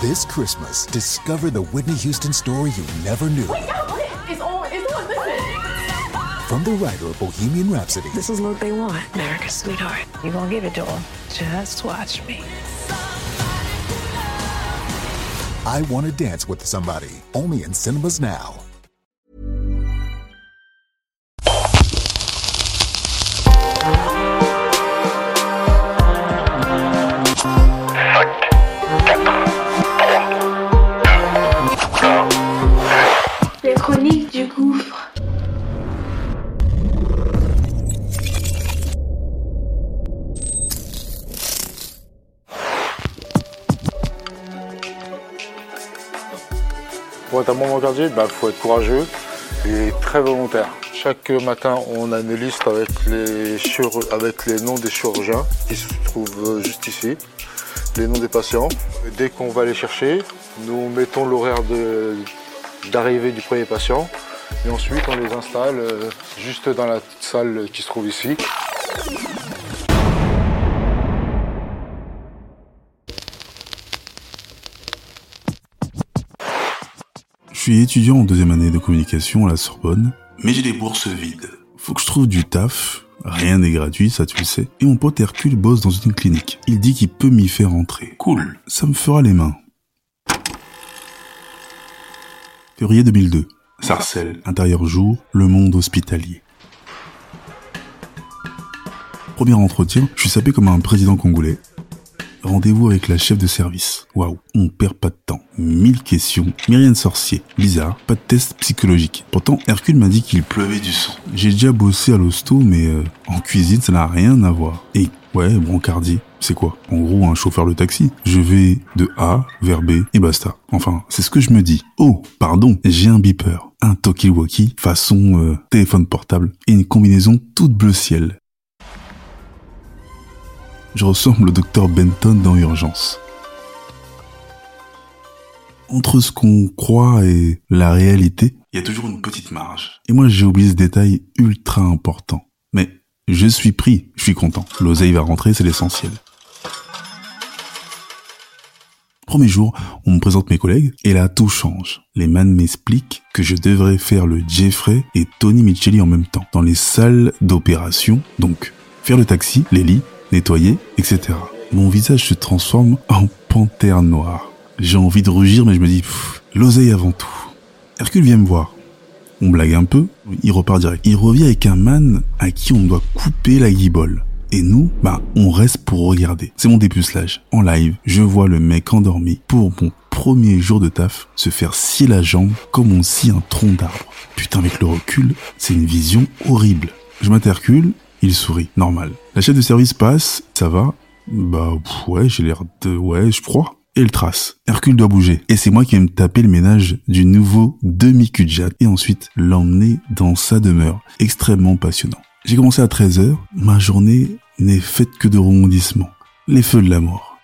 This Christmas, discover the Whitney Houston story you never knew. Wait, no, it's on, it's on, listen. From the writer of Bohemian Rhapsody This is what they want, America's sweetheart. You gonna give it to them? Just watch me. I Want to Dance with Somebody, only in cinemas now. Un bon brancardier, il faut être courageux et très volontaire. Chaque matin, on a une liste avec les, avec les noms des chirurgiens qui se trouvent euh, juste ici, les noms des patients. Dès qu'on va les chercher, nous mettons l'horaire d'arrivée du premier patient et ensuite on les installe euh, juste dans la salle qui se trouve ici. Suis étudiant en deuxième année de communication à la Sorbonne, mais j'ai les bourses vides. Faut que je trouve du taf, rien n'est gratuit, ça tu le sais. Et mon pote Hercule bosse dans une clinique. Il dit qu'il peut m'y faire entrer. Cool, ça me fera les mains. Février 2002. Sarcelles, intérieur jour, le monde hospitalier. Premier entretien, je suis sapé comme un président congolais. Rendez-vous avec la chef de service. Waouh, on perd pas de temps. Mille questions, mais rien de sorcier. Bizarre, pas de test psychologique. Pourtant, Hercule m'a dit qu'il pleuvait du sang. J'ai déjà bossé à l'hosto, mais euh, en cuisine, ça n'a rien à voir. Et ouais, brancardier, c'est quoi? En gros, un chauffeur de taxi? Je vais de A vers B et basta. Enfin, c'est ce que je me dis. Oh, pardon, j'ai un beeper. Un talkie-walkie façon euh, téléphone portable et une combinaison toute bleu ciel. Je ressemble au docteur Benton dans Urgence. Entre ce qu'on croit et la réalité, il y a toujours une petite marge. Et moi, j'ai oublié ce détail ultra important. Mais je suis pris, je suis content. L'oseille va rentrer, c'est l'essentiel. Premier jour, on me présente mes collègues et là tout change. Les man m'expliquent que je devrais faire le Jeffrey et Tony Micheli en même temps dans les salles d'opération. Donc, faire le taxi, les lits, nettoyer, etc. Mon visage se transforme en panthère noire. J'ai envie de rugir mais je me dis, l'oseille avant tout. Hercule vient me voir. On blague un peu, il repart direct. Il revient avec un man à qui on doit couper la guibole. Et nous, bah, on reste pour regarder. C'est mon dépucelage. En live, je vois le mec endormi pour mon premier jour de taf se faire scier la jambe comme on scie un tronc d'arbre. Putain, avec le recul, c'est une vision horrible. Je m'intercule, il sourit, normal. La chef de service passe, ça va Bah, ouais, j'ai l'air de... Ouais, je crois. Et le trace. Hercule doit bouger. Et c'est moi qui vais me taper le ménage du nouveau demi-cul de jatte et ensuite l'emmener dans sa demeure. Extrêmement passionnant. J'ai commencé à 13h, ma journée n'est faite que de rebondissements. Les feux de la mort.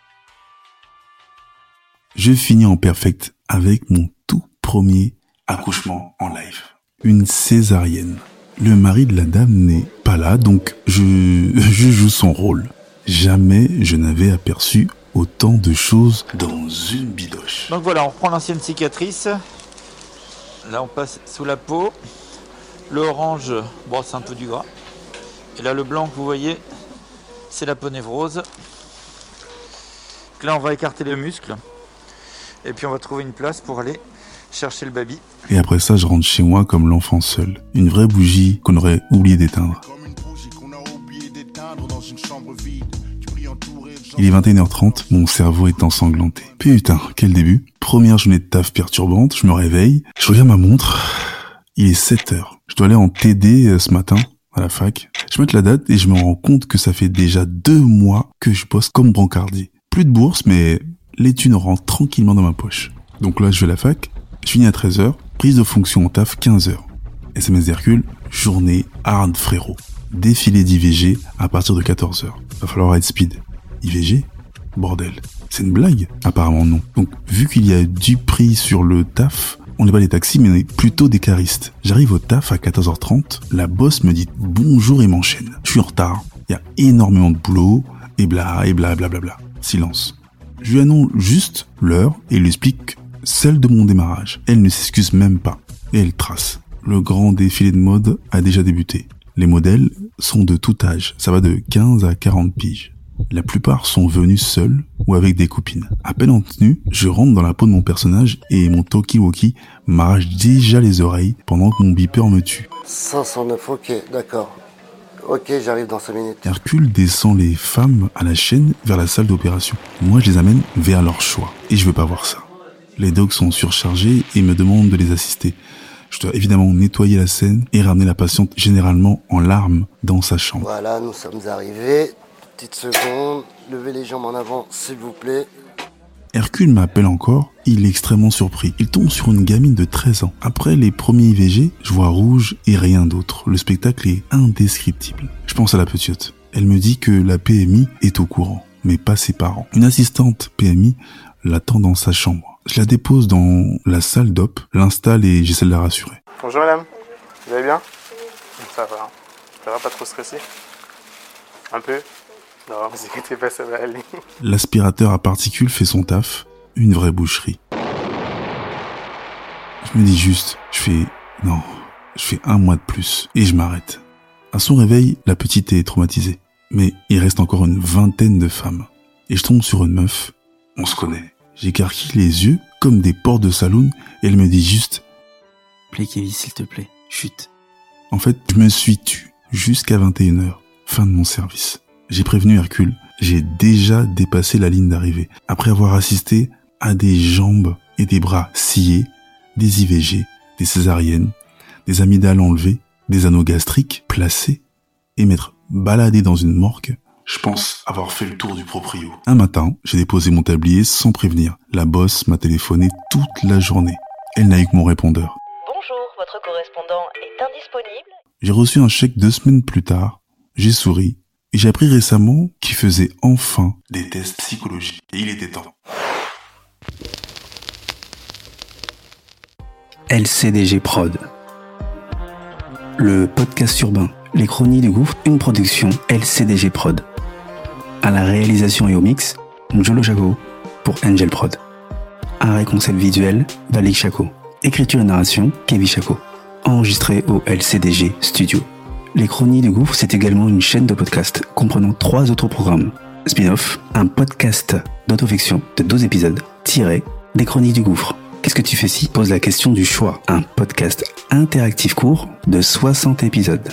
Je finis en perfect avec mon tout premier accouchement en live. Une césarienne. Le mari de la dame n'est pas là, donc je, joue son rôle. Jamais je n'avais aperçu autant de choses dans une bidoche. Donc voilà, on reprend l'ancienne cicatrice. Là, on passe sous la peau. Le orange, bon, c'est un peu du gras. Et là, le blanc que vous voyez, c'est la ponévrose. Donc là, on va écarter les muscles. Et puis, on va trouver une place pour aller chercher le baby. Et après ça, je rentre chez moi comme l'enfant seul. Une vraie bougie qu'on aurait oublié d'éteindre. Il est 21h30, mon cerveau est ensanglanté. Putain, quel début. Première journée de taf perturbante, je me réveille, je regarde ma montre. Il est 7h. Je dois aller en TD euh, ce matin à la fac. Je mets la date et je me rends compte que ça fait déjà deux mois que je bosse comme brancardier. Plus de bourse, mais les thunes rentrent tranquillement dans ma poche. Donc là, je vais à la fac, je finis à 13h, prise de fonction en taf 15h. SMS d'Hercule, journée hard frérot. Défilé d'IVG à partir de 14h. Va falloir être speed. IVG Bordel. C'est une blague Apparemment non. Donc vu qu'il y a du prix sur le taf, on n'est pas des taxis mais on est plutôt des caristes. J'arrive au taf à 14h30, la boss me dit bonjour et m'enchaîne. Je suis en retard, il y a énormément de boulot, et bla et bla bla bla bla. Silence. Je lui annonce juste l'heure et lui explique celle de mon démarrage. Elle ne s'excuse même pas et elle trace. Le grand défilé de mode a déjà débuté. Les modèles sont de tout âge, ça va de 15 à 40 piges. La plupart sont venus seuls ou avec des copines. À peine en tenue, je rentre dans la peau de mon personnage et mon talkie-walkie m'arrache déjà les oreilles pendant que mon beeper me tue. 509, ok, d'accord. Ok, j'arrive dans 5 minutes. Hercule descend les femmes à la chaîne vers la salle d'opération. Moi, je les amène vers leur choix. Et je veux pas voir ça. Les dogs sont surchargés et me demandent de les assister. Je dois évidemment nettoyer la scène et ramener la patiente généralement en larmes dans sa chambre. Voilà, nous sommes arrivés. Petite seconde, levez les jambes en avant, s'il vous plaît. Hercule m'appelle encore, il est extrêmement surpris. Il tombe sur une gamine de 13 ans. Après les premiers IVG, je vois rouge et rien d'autre. Le spectacle est indescriptible. Je pense à la petite. Elle me dit que la PMI est au courant, mais pas ses parents. Une assistante PMI l'attend dans sa chambre. Je la dépose dans la salle d'op, l'installe et j'essaie de la rassurer. Bonjour madame, vous allez bien? Ça va, ça va pas trop stressé? Un peu? Non, vous inquiétez pas, ça va aller. L'aspirateur à particules fait son taf, une vraie boucherie. Je me dis juste, je fais, non, je fais un mois de plus et je m'arrête. À son réveil, la petite est traumatisée. Mais il reste encore une vingtaine de femmes. Et je tombe sur une meuf. On se connaît. J'écarquille les yeux comme des portes de saloon et elle me dit juste Play Kevin, s'il te plaît. Chut. En fait, je me suis tu jusqu'à 21h. Fin de mon service. J'ai prévenu Hercule. J'ai déjà dépassé la ligne d'arrivée. Après avoir assisté à des jambes et des bras sciés, des IVG, des césariennes, des amygdales enlevées, des anneaux gastriques placés et m'être baladé dans une morgue, je pense avoir fait le tour du proprio. Un matin, j'ai déposé mon tablier sans prévenir. La bosse m'a téléphoné toute la journée. Elle n'a eu que mon répondeur. Bonjour, votre correspondant est indisponible. J'ai reçu un chèque deux semaines plus tard. J'ai souri. Et j'ai appris récemment qu'il faisait enfin des tests psychologiques. Et il était temps. LCDG Prod. Le podcast urbain, les chronies du gouffre, une production LCDG Prod. À la réalisation et au mix, Njolo Chaco pour Angel Prod. Un concept visuel, Valik Chaco. Écriture et narration, Kevin Chaco. Enregistré au LCDG Studio. Les Chronies du Gouffre, c'est également une chaîne de podcast comprenant trois autres programmes. Spin-off, un podcast d'autofiction de 12 épisodes, tiré des Chroniques du Gouffre. Qu'est-ce que tu fais si Pose la question du choix? Un podcast interactif court de 60 épisodes.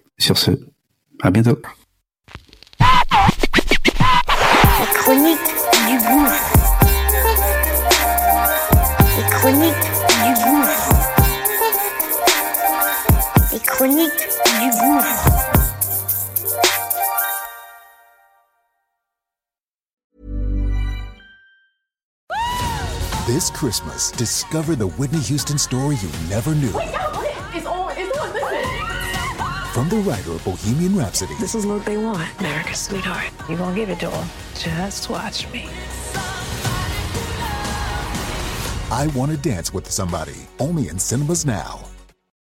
Sur ce, à bientôt. Les chroniques du gouffre. Les chroniques du gouffre. Les chroniques du gouffre. This Christmas, discover the Whitney Houston story you never knew. From the writer of Bohemian Rhapsody This is what they want, America's sweetheart. You gonna give it to them. Just watch me. I Want to Dance with Somebody, only in cinemas now.